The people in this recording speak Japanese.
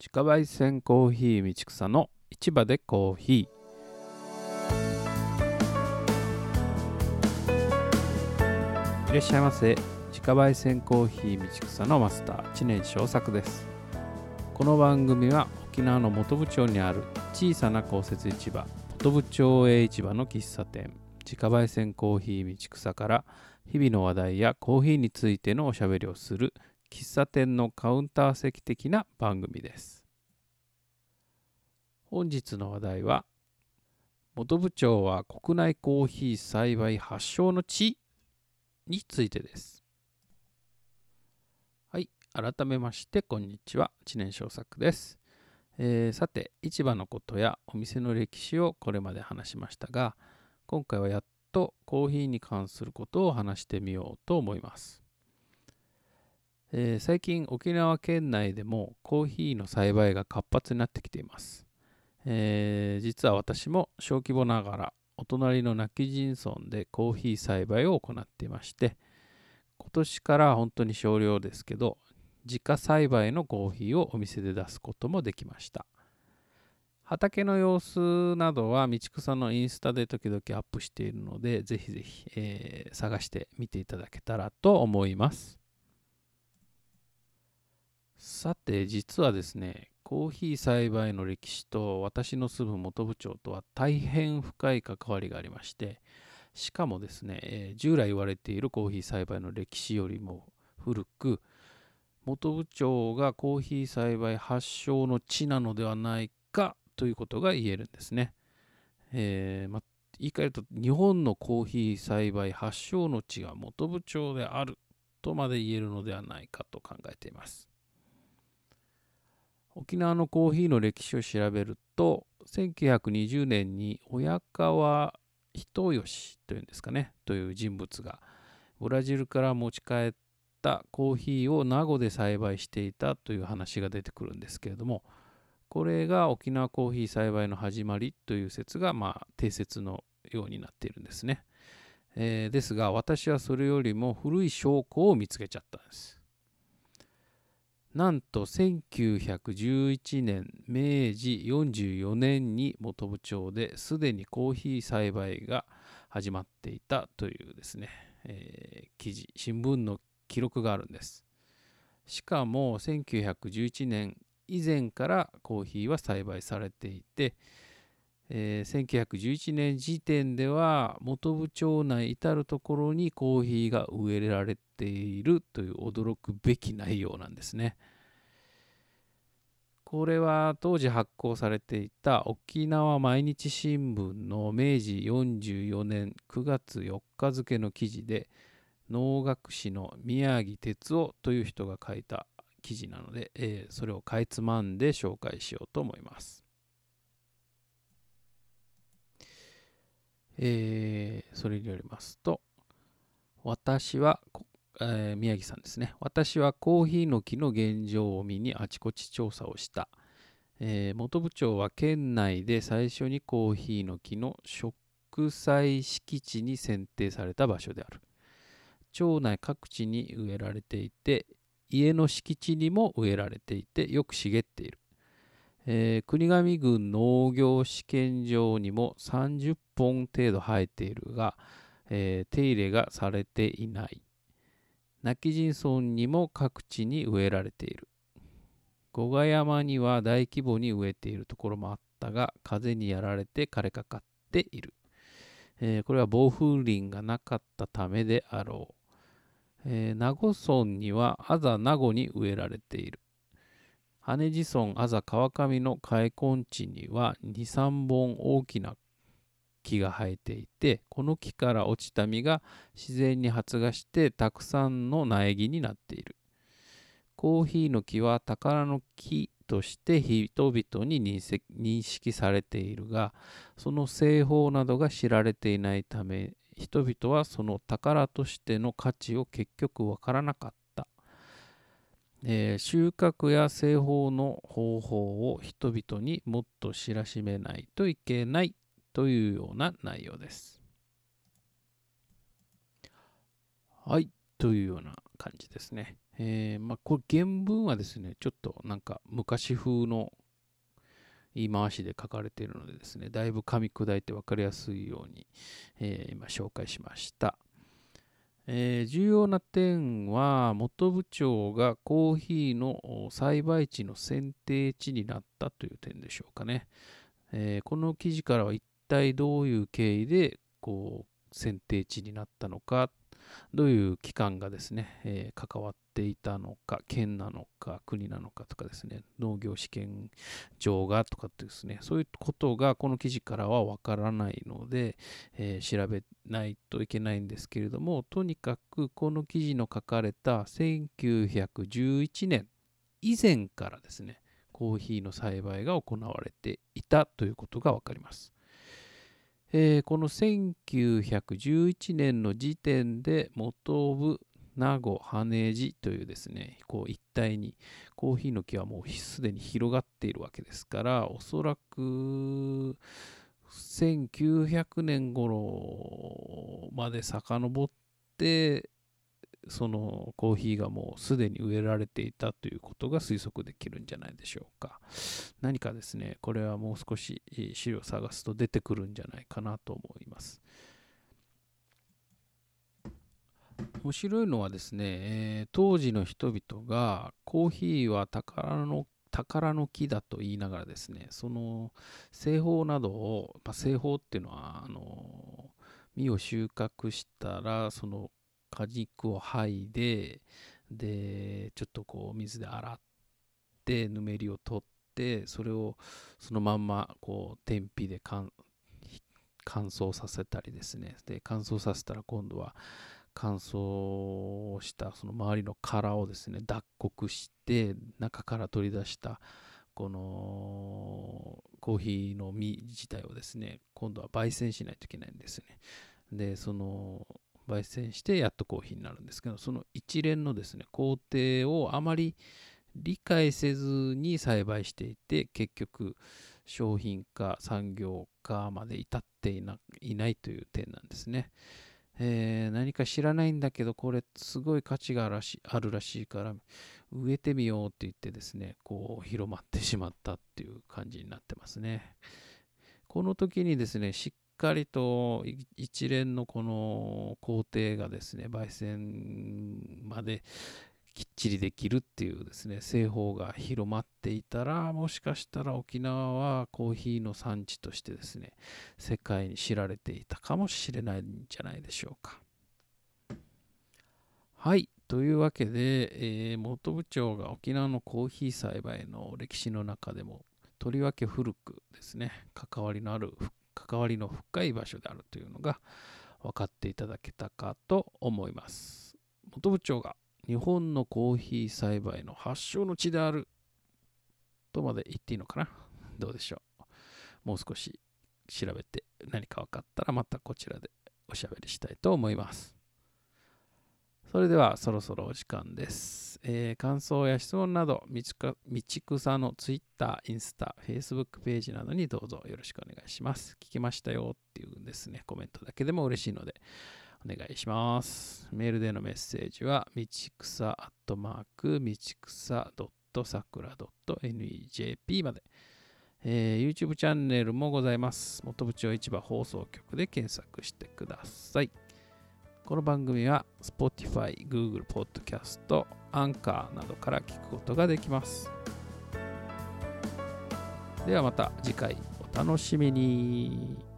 自家焙煎コーヒー道草の市場でコーヒー。いらっしゃいませ。自家焙煎コーヒー道草のマスター知念正作です。この番組は沖縄の本部町にある小さな公設市場本部町営市場の喫茶店。自家焙煎コーヒー道草から日々の話題やコーヒーについてのおしゃべりをする喫茶店のカウンター席的な番組です。本日の話題は本部町は国内コーヒー栽培発祥の地についてです。はい改めましてこんにちは。知念正作です、えー、さて市場のことやお店の歴史をこれまで話しましたが今回はやっとコーヒーに関することを話してみようと思います。えー、最近沖縄県内でもコーヒーの栽培が活発になってきています、えー、実は私も小規模ながらお隣の泣き人村でコーヒー栽培を行っていまして今年から本当に少量ですけど自家栽培のコーヒーをお店で出すこともできました。畑の様子などは道草のインスタで時々アップしているのでぜひぜひ、えー、探してみていただけたらと思います。さて実はですねコーヒー栽培の歴史と私の住む本部町とは大変深い関わりがありましてしかもですね、えー、従来言われているコーヒー栽培の歴史よりも古く本部町がコーヒー栽培発祥の地なのではないかということが言えるんですね。えーま、言い換えると日本のコーヒー栽培発祥の地が本部町であるとまで言えるのではないかと考えています。沖縄のコーヒーの歴史を調べると1920年に親川人吉というんですかねという人物がブラジルから持ち帰ったコーヒーを名護で栽培していたという話が出てくるんですけれどもこれが沖縄コーヒー栽培の始まりという説がまあ定説のようになっているんですね、えー、ですが私はそれよりも古い証拠を見つけちゃったんです。なんと1911年明治44年に本部町ですでにコーヒー栽培が始まっていたというですね、えー、記事新聞の記録があるんです。しかも1911年以前からコーヒーは栽培されていて、え、1911年時点では本部町内至る所にコーヒーが植えられているという驚くべき内容なんですね。これは当時発行されていた沖縄毎日新聞の明治44年9月4日付の記事で能楽師の宮城哲夫という人が書いた記事なので、えー、それをかいつまんで紹介しようと思います。えー、それによりますと、私は、えー、宮城さんですね。私はコーヒーの木の現状を見にあちこち調査をした。えー、本部町は県内で最初にコーヒーの木の植栽敷地に選定された場所である。町内各地に植えられていて、家の敷地にも植えられていて、よく茂っている。えー、国頭郡農業試験場にも30本程度生えているが、えー、手入れがされていない。泣き人村にも各地に植えられている。五ヶ山には大規模に植えているところもあったが、風にやられて枯れかかっている。えー、これは暴風林がなかったためであろう。えー、名護村にはあざ名護に植えられている。羽地村あざ川上の開墾地には2、3本大きな木が生えていて、この木から落ちた実が自然に発芽してたくさんの苗木になっている。コーヒーの木は宝の木として人々に認識されているが、その製法などが知られていないため、人々はその宝としての価値を結局わからなかった。えー、収穫や製法の方法を人々にもっと知らしめないといけないというような内容です。はい、というような感じですね。えー、まあ、これ原文はですね、ちょっとなんか昔風の言い回しで書かれているのでですね、だいぶ噛み砕いて分かりやすいように、えー、今紹介しました。えー、重要な点は、元部長がコーヒーの栽培地の選定地になったという点でしょうかね。えー、この記事からは一体どういう経緯でこう選定地になったのかどういう機関がですね、えー、関わっていたのか、県なのか、国なのかとかですね、農業試験場がとかってですね、そういうことがこの記事からはわからないので、えー、調べないといけないんですけれども、とにかくこの記事の書かれた1911年以前からですね、コーヒーの栽培が行われていたということがわかります。えー、この1911年の時点で元部名護羽地というですねこう一帯にコーヒーの木はもうすでに広がっているわけですからおそらく1900年頃まで遡ってそのコーヒーがもうすでに植えられていたということが推測できるんじゃないでしょうか。何かですね、これはもう少し資料を探すと出てくるんじゃないかなと思います。面白いのはですね、えー、当時の人々がコーヒーは宝の宝の木だと言いながらですね、その製法などを、まあ、製法っていうのは、あの実を収穫したら、その果肉を剥いで、で、ちょっとこう水で洗って、ぬめりを取って、それをそのまんまこう天日で乾燥させたりですね。で、乾燥させたら今度は乾燥したその周りの殻をですね、脱穀して、中から取り出したこのコーヒーの実自体をですね、今度は焙煎しないといけないんですね。で、その焙煎してやっとコーヒーになるんですけどその一連のですね工程をあまり理解せずに栽培していて結局商品化産業化まで至っていないないという点なんですね、えー、何か知らないんだけどこれすごい価値があるらしあるらしいから植えてみようって言ってですねこう広まってしまったっていう感じになってますね。この時にですねしっかりと一連のこの工程がですね、焙煎まできっちりできるっていうですね、製法が広まっていたら、もしかしたら沖縄はコーヒーの産地としてですね、世界に知られていたかもしれないんじゃないでしょうか。はい。というわけで、えー、元部長が沖縄のコーヒー栽培の歴史の中でもとりわけ古くですね、関わりのある関わりの深い場所であるというのが分かっていただけたかと思います。元部長が日本のコーヒー栽培の発祥の地であるとまで言っていいのかな？どうでしょう？もう少し調べて何か分かったらまたこちらでおしゃべりしたいと思います。それではそろそろお時間です。えー、感想や質問など、道草の Twitter、インスタ、Facebook ページなどにどうぞよろしくお願いします。聞きましたよっていうですね、コメントだけでも嬉しいので、お願いします。メールでのメッセージは、道草アットマーク、道草さくら .nejp まで。えー、YouTube チャンネルもございます。元部長市場放送局で検索してください。この番組は Spotify、Google Podcast、Anchor などから聞くことができます。ではまた次回お楽しみに。